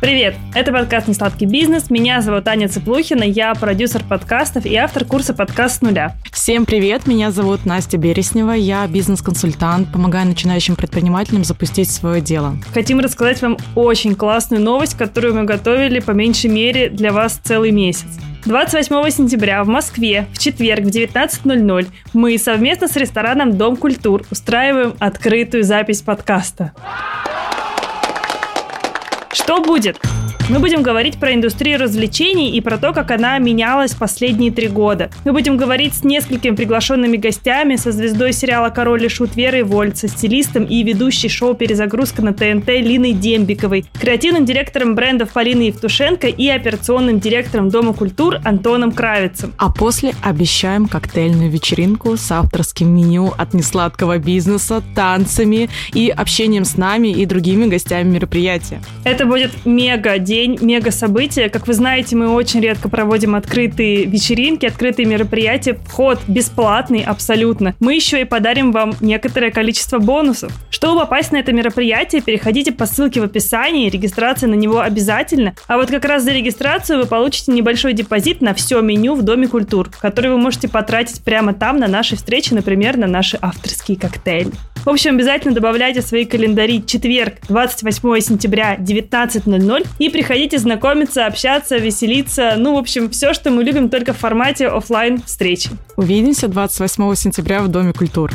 Привет! Это подкаст «Несладкий бизнес». Меня зовут Аня Цыплухина, я продюсер подкастов и автор курса «Подкаст с нуля». Всем привет! Меня зовут Настя Береснева, я бизнес-консультант, помогаю начинающим предпринимателям запустить свое дело. Хотим рассказать вам очень классную новость, которую мы готовили по меньшей мере для вас целый месяц. 28 сентября в Москве в четверг в 19.00 мы совместно с рестораном «Дом культур» устраиваем открытую запись подкаста. Что будет? Мы будем говорить про индустрию развлечений и про то, как она менялась последние три года. Мы будем говорить с несколькими приглашенными гостями, со звездой сериала «Король и шут» Верой Вольт, со стилистом и ведущей шоу «Перезагрузка» на ТНТ Линой Дембиковой, креативным директором брендов Полиной Евтушенко и операционным директором Дома культур Антоном Кравицем. А после обещаем коктейльную вечеринку с авторским меню от несладкого бизнеса, танцами и общением с нами и другими гостями мероприятия. Это будет мега день день, мега событие. Как вы знаете, мы очень редко проводим открытые вечеринки, открытые мероприятия. Вход бесплатный абсолютно. Мы еще и подарим вам некоторое количество бонусов. Чтобы попасть на это мероприятие, переходите по ссылке в описании, регистрация на него обязательно. А вот как раз за регистрацию вы получите небольшой депозит на все меню в Доме культур, который вы можете потратить прямо там на нашей встрече, например, на наши авторские коктейли. В общем, обязательно добавляйте в свои календари четверг, 28 сентября, 19.00 и приходите знакомиться, общаться, веселиться. Ну, в общем, все, что мы любим только в формате офлайн встречи. Увидимся 28 сентября в Доме культуры.